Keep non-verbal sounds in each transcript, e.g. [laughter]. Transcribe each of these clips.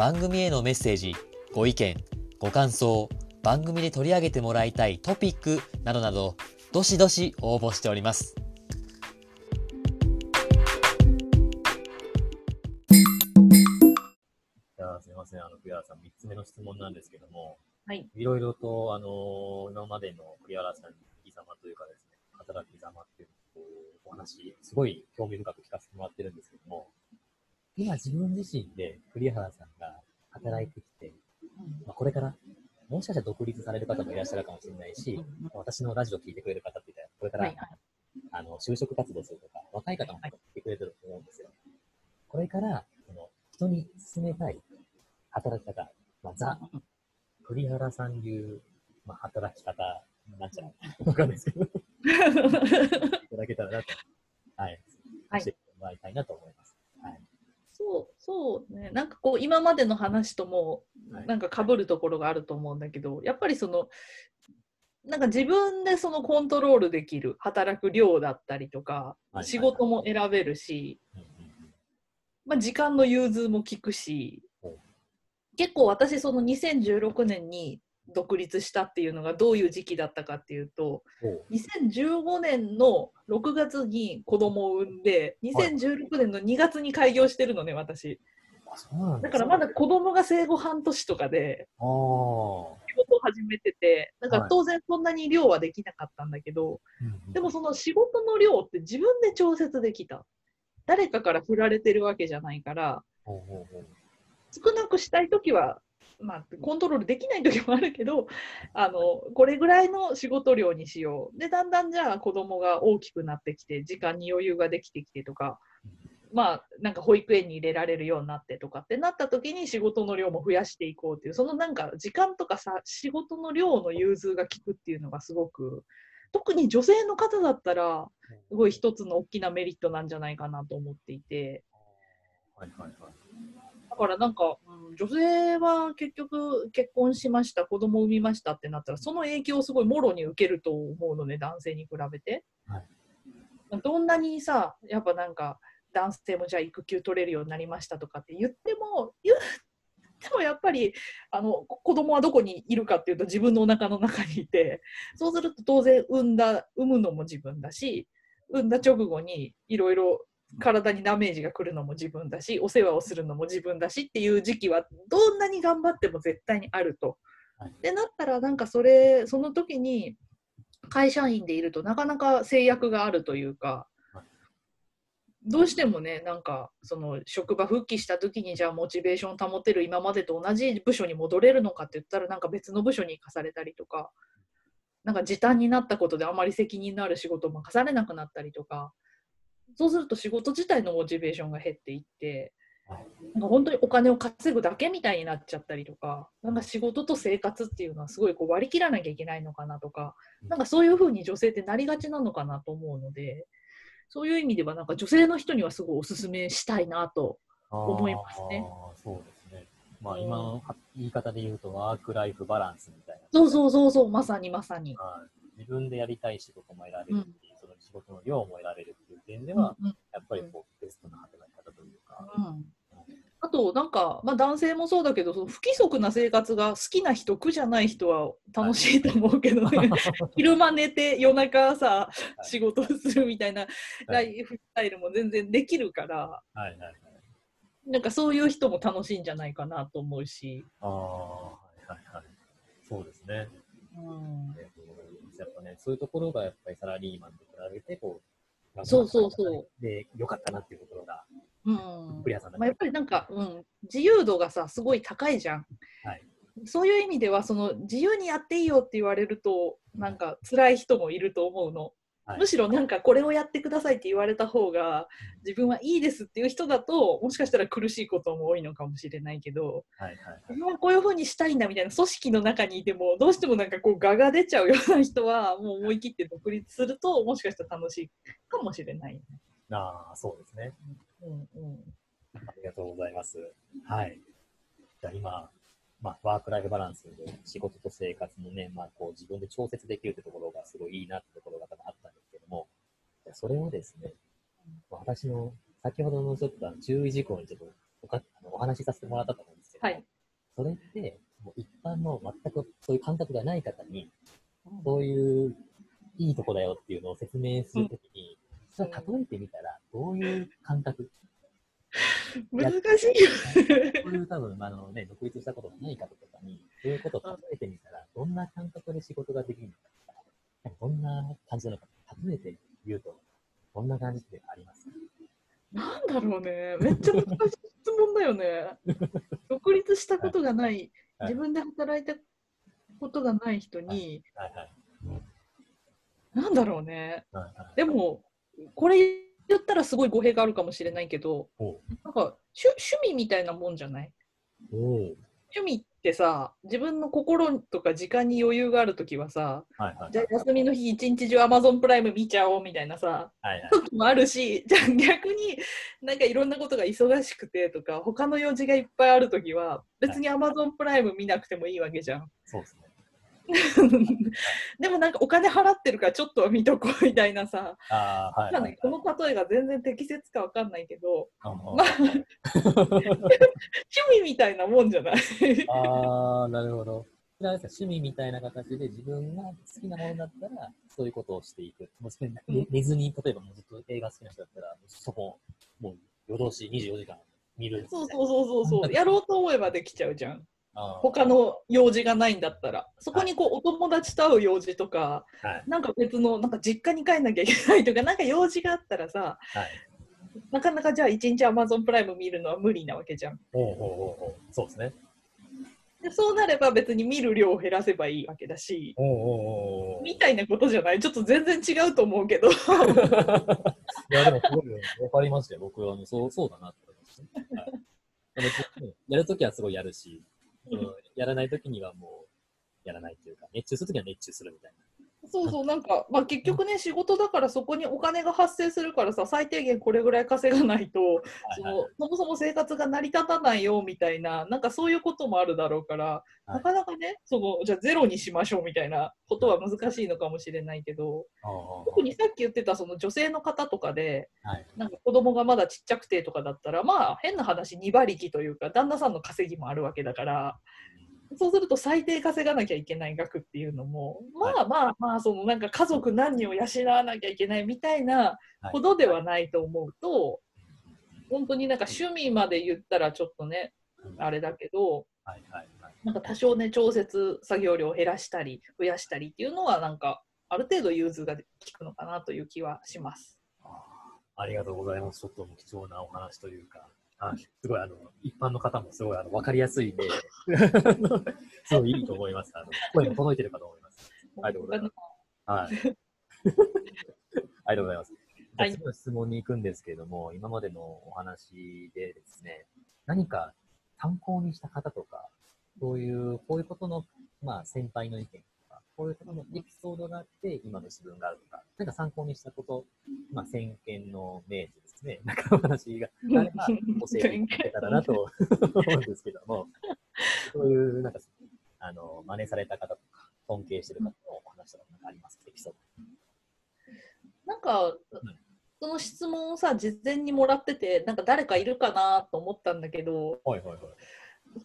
番組へのメッセージご意見ご感想番組で取り上げてもらいたいトピックなどなどどしどし応募しておりますじゃあ、すみません。あの、栗原さん、3つ目の質問なんですけども、はい。いろいろと、あの、今までの栗原さんの生き様というかですね、働き様っていうお話、すごい興味深く聞かせてもらってるんですけども、今自分自身で栗原さんが働いてきて、まあ、これから、もしかしたら独立される方もいらっしゃるかもしれないし、私のラジオを聞いてくれる方って言ったら、これから、はいはい。あの、就職活動するとか、若い方も聞いてくれてると思うんですよ。これから、その、人に勧めたい働き方、まあ、ザ、栗原さん流、まあ、働き方なんじゃないわかんないですけど、[laughs] いただけたらなと、はい、はい教えてもらいたいなと思います。はい。そう、そうね。なんかこう、今までの話ともはい、なんか被るところがあると思うんだけど、やっぱりその、なんか自分でそのコントロールできる働く量だったりとか、はい仕事も選べるし、まあ、時間の融通も効くし結構私その2016年に独立したっていうのがどういう時期だったかっていうとほう。2015年の6月に子供を産んではい。2016年の2月に開業してるのね私だ。からまだ子供が生後半年とかで仕事を始めててだか当然そんなに量はできなかったんだけど、でもその仕事の量って自分で調節できた。誰かから振られてるわけじゃないから少なくしたいときは、まあ、コントロールできないときもあるけどあのこれぐらいの仕事量にしよう。でだんだんじゃあ子供が大きくなってきて時間に余裕ができてきてとかまあなんか保育園に入れられるようになってとかってなった時に仕事の量も増やしていこうっていうそのなんか時間とかさ仕事の量の融通が効くっていうのがすごく特に女性の方だったらすごい一つの大きなメリットなんじゃないかなと思っていて。はいはいはい。だからなんか、うん、女性は結局結婚しました子供を産みましたってなったらその影響をすごいもろに受けると思うのね男性に比べて、はいどんなにさやっぱなんか男性もじゃあ育休取れるようになりましたとかって言っても言ってもやっぱりあのこ子供はどこにいるかっていうと自分のお腹の中にいてそうすると当然産んだ産むのも自分だし産んだ直後にいろいろ体にダメージが来るのも自分だしお世話をするのも自分だしっていう時期はどんなに頑張っても絶対にあると。はいでなったらなんかそれその時に会社員でいるとなかなか制約があるというかはいどうしてもねなんかその職場復帰した時にじゃあモチベーション保てる今までと同じ部署に戻れるのかって言ったらなんか別の部署に行かされたりとかなんか時短になったことであまり責任のある仕事も課されなくなったりとかそうすると仕事自体のモチベーションが減っていってなんか本当にお金を稼ぐだけみたいになっちゃったりとかなんか仕事と生活っていうのはすごいこう割り切らなきゃいけないのかなとかなんかそういうふうに女性ってなりがちなのかなと思うのでそういう意味ではなんか女性の人にはすごいおすすめしたいなと思いますねそうですね。まあ、今の言い方で言うと、ワークライフバランスみたいな。そうそうそうそうまさにまさに。はい自分でやりたい仕事も得られるうんっていう、その仕事の量も得られるっていう点では、うんやっぱりこうベストな働き方というか。うんあとなんか、まあ、男性もそうだけどその不規則な生活が好きな人苦じゃない人は楽しいと思うけどね [laughs] 昼間寝て夜中さい仕事するみたいなラはいイフスタイルも全然できるからはいはいはい。なんかそういう人も楽しいんじゃないかなと思うし、ああ、はいはいはい。そうですね。うん、えっとやっぱね、そういうところがやっぱりサラリーマンと比べて、こう、そうそうそう。で、良かったなっていうところが、うんまあ、やっぱりなんか、うん、自由度がさすごい高いじゃん。はいそういう意味ではその自由にやっていいよって言われるとなんか辛い人もいると思うの。はいむしろなんかこれをやってくださいって言われた方が自分はいいですっていう人だともしかしたら苦しいことも多いのかもしれないけどはいはいはいこういうふうにしたいんだみたいな組織の中にいてもどうしてもなんかこう我が出ちゃうような人はもう思い切って独立するともしかしたら楽しいかもしれない。ああ、そうですね。うんうんありがとうございます。はい。じゃあ今、まあ、ワークライフバランスで仕事と生活のね、まあ、こう自分で調節できるってところがすごいいいなってところが多分あったんですけども、それをですね、まあ私の先ほどのちょっと注意事項にちょっとおかあのお話しさせてもらったと思うんですけど、はい。それって、もう一般の全くそういう感覚がない方に、そういういいとこだよっていうのを説明するときに、それは例えてみたら、どういう感覚難しいよね。こういう多分、あのね、独立したことがない方とかに、そういうことを例えてみたら、どんな感覚で仕事ができるのかとか、どんな感じなのか、例えて言うと、どんな感じでありますかなんだろうね。めっちゃ難しい質問だよね。独立したことがない、はい自分で働いたことがない人に、はいはい。なんだろうね。はいはい。でも、これ言ったらすごい語弊があるかもしれないけど、なんか趣趣味みたいなもんじゃない？趣味ってさ、自分の心とか時間に余裕があるときはさ、はいはい。じゃあ休みの日一日中 Amazon プライム見ちゃおうみたいなさ、はいはい。時もあるし、じゃあ逆になんかいろんなことが忙しくてとか、他の用事がいっぱいあるときは、別に Amazon プライム見なくてもいいわけじゃん。そうですね。でもなんかお金払ってるからちょっとは見とこうみたいなさ、ああ、はいこの例えが全然適切かわかんないけど、あまあ趣味みたいなもんじゃない？あー、なるほど。趣味みたいな形で自分が好きなものだったら、そういうことをしていく。もう寝寝ずに、例えばもうずっと映画好きな人だったら、そこ、もう夜通し24時間見る。そうそうそうそうそう、やろうと思えばできちゃうじゃん。他の用事がないんだったら。そこにこうお友達と会う用事とか、はい。なんか別の、なんか実家に帰んなきゃいけないとか、[laughs] なんか用事があったらさ、はい。なかなかじゃあ一日 Amazon プライム見るのは無理なわけじゃん。ほうほうほう。そうですね。でそうなれば別に見る量を減らせばいいわけだし。みたいなことじゃない？ちょっと全然違うと思うけど。[laughs] いや、でもすごいわかりましたよ。僕はあのそうそうだなって思いました。はいやるときはすごいやるし、うん。やらないときにはもうやらないというか、熱中するときは熱中するみたいそうそう、なんか、まあ、結局ね、仕事だからそこにお金が発生するからさ、最低限これぐらい稼がないと、そな。はい。のそもそも生活が成り立たないよみたいな、なんかそういうこともあるだろうから、はい。なかなかね、そのじゃあゼロにしましょうみたいなことは難しいのかもしれないけど、特にさっき言ってたその女性の方とかで、はい。なんか子供がまだちっちゃくてとかだったら、まあ変な話、2馬力というか、旦那さんの稼ぎもあるわけだから、そうすると最低稼がなきゃいけない額っていうのも、まあまあまあ、そのなんか家族何人を養わなきゃいけないみたいなはいほどではないと思うと、本当になんか趣味まで言ったらちょっとね、あれだけど、はいはいはい。なんか多少ね、調節作業量を減らしたり、増やしたりっていうのは、なんか、ある程度融通が効くのかなという気はします。ありがとうございます。ちょっと貴重なお話というか、はい、すごいあの、一般の方もすごいあの、わかりやすいんで、[laughs] すごいいいと思います。あの、声も届いてるかと思います。[laughs] ありがとうございます。はい。[laughs] ありがとうございます。じゃあはい次の質問に行くんですけれども、今までのお話でですね、何か参考にした方とか、そういう、こういうことの、まあ、先輩の意見こういうことのエピソードがあって、今の自分があるとか、なんか参考にしたこと、まあ、先見の明治ですね、[laughs] なんかお話があれば、[laughs] 教えていただけたらなと思うんですけども、そういう、なんか、あの、真似された方とか、尊敬してる方のお話とかなんかありますか？エピソーなんか、その質問をさ、事前にもらってて、なんか誰かいるかなと思ったんだけど、ド。はいはいはい。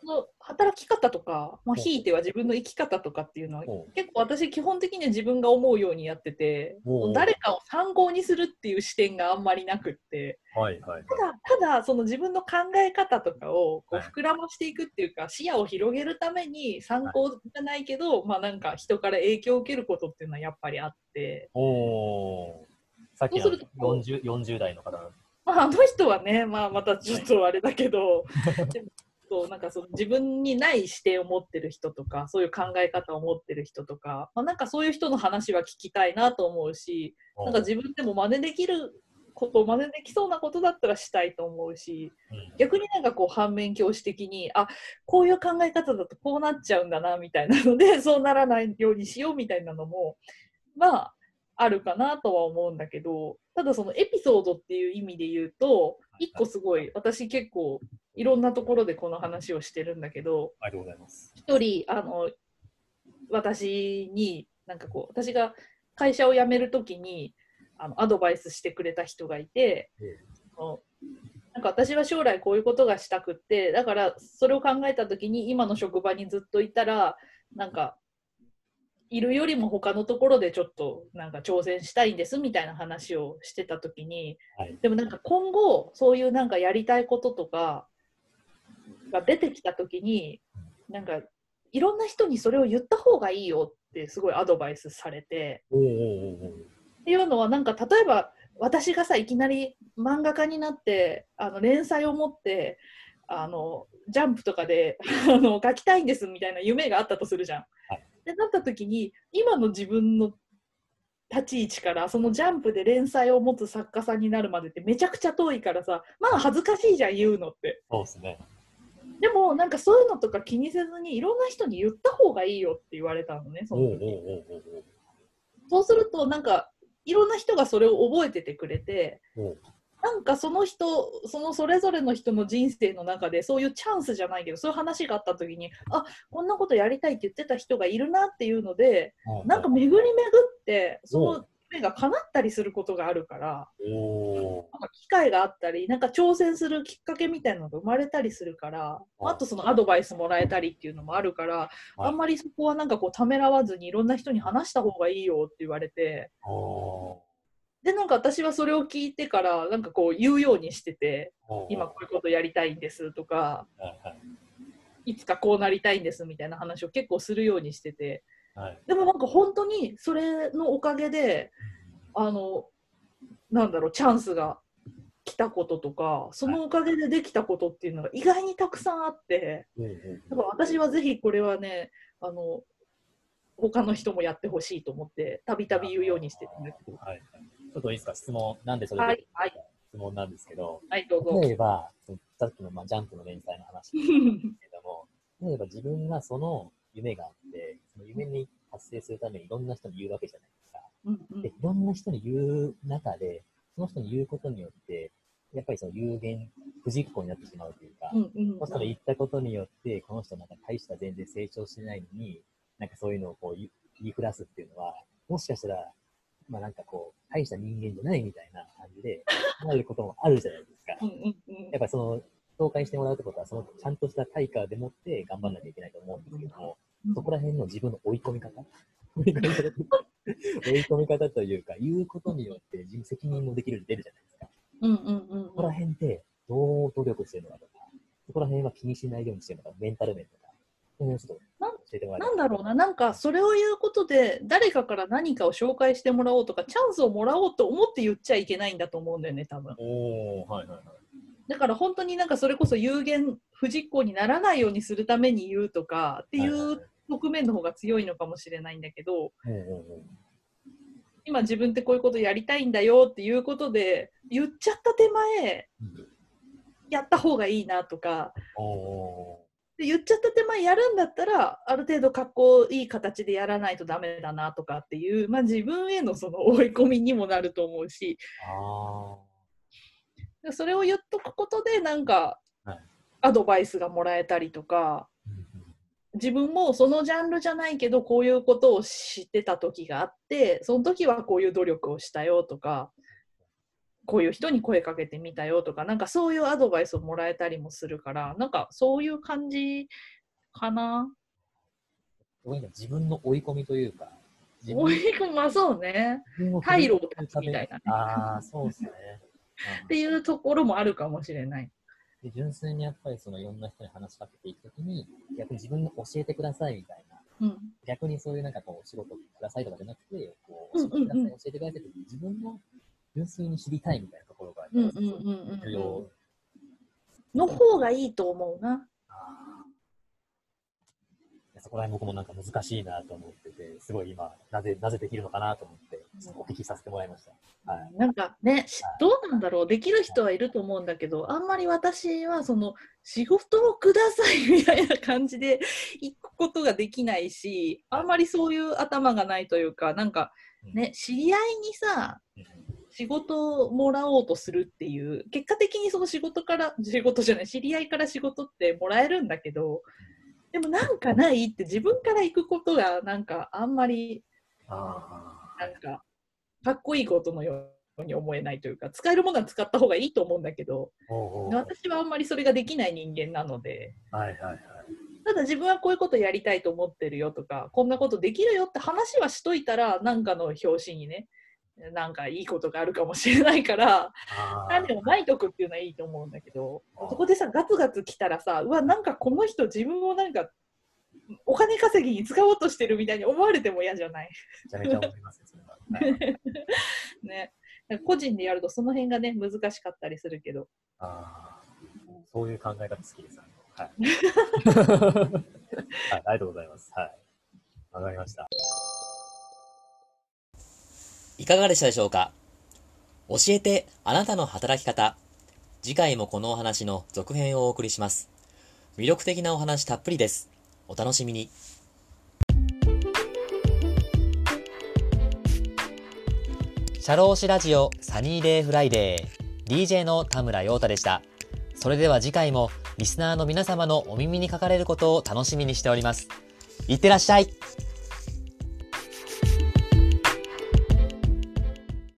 その働き方とか、まあ、う。んひいては自分の生き方とかっていうのは、結構私基本的には自分が思うようにやってて誰かを参考にするっていう視点があんまりなくって。はいはいただただその自分の考え方とかをこうはい。膨らましていくっていうか、視野を広げるために参考じゃないけど、まあなんか人から影響を受けることっていうのはやっぱりあって、おー。さっきのそうすると 40, 40代の方。あ、あの人はね、まあ、またちょっとあれだけど [laughs] でもそうなんかその自分にない視点を持ってる人とかそういう考え方を持ってる人とか、まあ、なんかそういう人の話は聞きたいなと思うしなんか自分でも真似できること真似できそうなことだったらしたいと思うしうん。逆になんかこう反面教師的にあこういう考え方だとこうなっちゃうんだなみたいなので [laughs] そうならないようにしようみたいなのもまああるかなとは思うんだけどただそのエピソードっていう意味で言うと一個すごい私結構いろんなところでこの話をしてるんだけどありがとうございます。一人あの私になんかこう私が会社を辞めるときにあのアドバイスしてくれた人がいて、ええなんか私は将来こういうことがしたくってだからそれを考えたときに今の職場にずっといたらなんかいるよりも他のところでちょっとなんか挑戦したいんですみたいな話をしてたときにはい。でもなんか今後そういうなんかやりたいこととかが出てきた時になんかいろんな人にそれを言った方がいいよってすごいアドバイスされてっていうのはなんか例えば私がさいきなり漫画家になってあの連載を持ってあのジャンプとかであの書きたいんですみたいな夢があったとするじゃん。はいでなった時に今の自分の立ち位置からそのジャンプで連載を持つ作家さんになるまでってめちゃくちゃ遠いからさまあ恥ずかしいじゃん言うのって。そうですね。でもなんかそういうのとか気にせずにいろんな人に言った方がいいよって言われたのねそのそうするとなんかいろんな人がそれを覚えててくれてなんかその人そのそれぞれの人の人生の中でそういうチャンスじゃないけどそういう話があった時にあこんなことやりたいって言ってた人がいるなっていうのではいなんか巡り巡ってその夢が叶ったりすることがあるからおなんか機会があったりなんか挑戦するきっかけみたいなのが生まれたりするからあとそのアドバイスもらえたりっていうのもあるからはい。あんまりそこはなんかこうためらわずにいろんな人に話した方がいいよって言われて。でなんか私はそれを聞いてからなんかこう言うようにしてて今こういうことやりたいんですとかいつかこうなりたいんですみたいな話を結構するようにしててはい。でもなんか本当にそれのおかげであのなんだろうチャンスが来たこととかそのおかげでできたことっていうのが意外にたくさんあってうんうんだから私はぜひこれはねあの他の人もやってほしいと思ってたびたび言うようにしてるんですけど。はいはい。ちょっといいですか？質問、なんでそれではいはい。質問なんですけど、はいどうぞ。例えば、さっきのまあジャンプの連載の話ですけども、[laughs] 例えば自分がその夢があっ夢に達成するためにいろんな人に言うわけじゃないですか。うんうんで、いろんな人に言う中で、その人に言うことによって、やっぱりその有限、不実行になってしまうというか、うんうんこの人が言ったことによって、この人なんか大した全然成長してないのに、なんかそういうのをこう言いふらすっていうのは、もしかしたら、まあなんかこう、大した人間じゃないみたいな感じで、なることもあるじゃないですか。うんうんうんやっぱりその、紹介してもらうってことは、そのちゃんとした対価でもって頑張んなきゃいけないと思うんですけども、うんそこら辺の自分の追い込み方？[laughs] 追い込み方というか、言うことによって自分責任もできるように出るじゃないですか。うんうんうんそこら辺ってどう努力してるのかとか、そこら辺は気にしないようにしてるのか、メンタル面とか、その辺をちょっとなん教えてもらえなんだろうな、なんかそれを言うことで、誰かから何かを紹介してもらおうとか、チャンスをもらおうと思って言っちゃいけないんだと思うんだよね、多分。おー、はいはいはい。だから本当になんかそれこそ有限不実行にならないようにするために言うとかっていう側面の方が強いのかもしれないんだけど、今自分ってこういうことやりたいんだよっていうことで、言っちゃった手前、うんやった方がいいなとか、おで言っちゃった手前やるんだったらある程度かっこいい形でやらないとダメだなとかっていう、まあ、自分へのその追い込みにもなると思うし。それを言っとくことでなんかはい。アドバイスがもらえたりとか自分もそのジャンルじゃないけどこういうことを知ってた時があってその時はこういう努力をしたよとかこういう人に声かけてみたよとかなんかそういうアドバイスをもらえたりもするからなんかそういう感じかな。自分の追い込みというか、自追い込みまあそうね。退路を断つみたいなねああ、そうですね。[laughs] っていうところもあるかもしれない。で純粋にやっぱりそのいろんな人に話しかけていくときに、逆に自分の教えてくださいみたいな、うん。逆にそういうなんかこう、お仕事くださいとかじゃなくて、こう、うんうんうん教えてください、教えてくださいって自分の純粋に知りたいみたいなところが、重要。の方がいいと思うな。あこら辺僕もなんか難しいなと思ってて、すごい今、なぜ、なぜできるのかなと思って、お聞きさせてもらいました。はい。なんかね、しどうなんだろう、できる人はいると思うんだけど、あんまり私はその仕事をくださいみたいな感じで [laughs] 行くことができないし、あんまりそういう頭がないというか、なんかね、知り合いにさ、うん。仕事をもらおうとするっていう、結果的にその仕事から、仕事じゃない、知り合いから仕事ってもらえるんだけど、でもなんかないって自分から行くことがなんかあんまりあなんかかっこいいことのように思えないというか、使えるものは使った方がいいと思うんだけど、私はあんまりそれができない人間なので、はいはいはい。ただ自分はこういうことやりたいと思ってるよとか、こんなことできるよって話はしといたら、なんかの表紙にね、なんかいいことがあるかもしれないから、あ何でも巻いとくっていうのはいいと思うんだけど、そこでさ、ガツガツ来たらさ、うわ、なんかこの人自分をなんか、お金稼ぎに使おうとしてるみたいに思われても嫌じゃない？めちゃめちゃ思います [laughs] ね。個人でやるとその辺がね、難しかったりするけど。ああ、そういう考え方好きです。はい。[laughs] はい、ありがとうございます。はい。わかりました。いかがでしたでしょうか？教えてあなたの働き方。次回もこのお話の続編をお送りします。魅力的なお話たっぷりです。お楽しみに。社労士ラジオサニーデイフライデー DJ の田村陽太でした。それでは次回もリスナーの皆様のお耳にかかれることを楽しみにしております。いってらっしゃい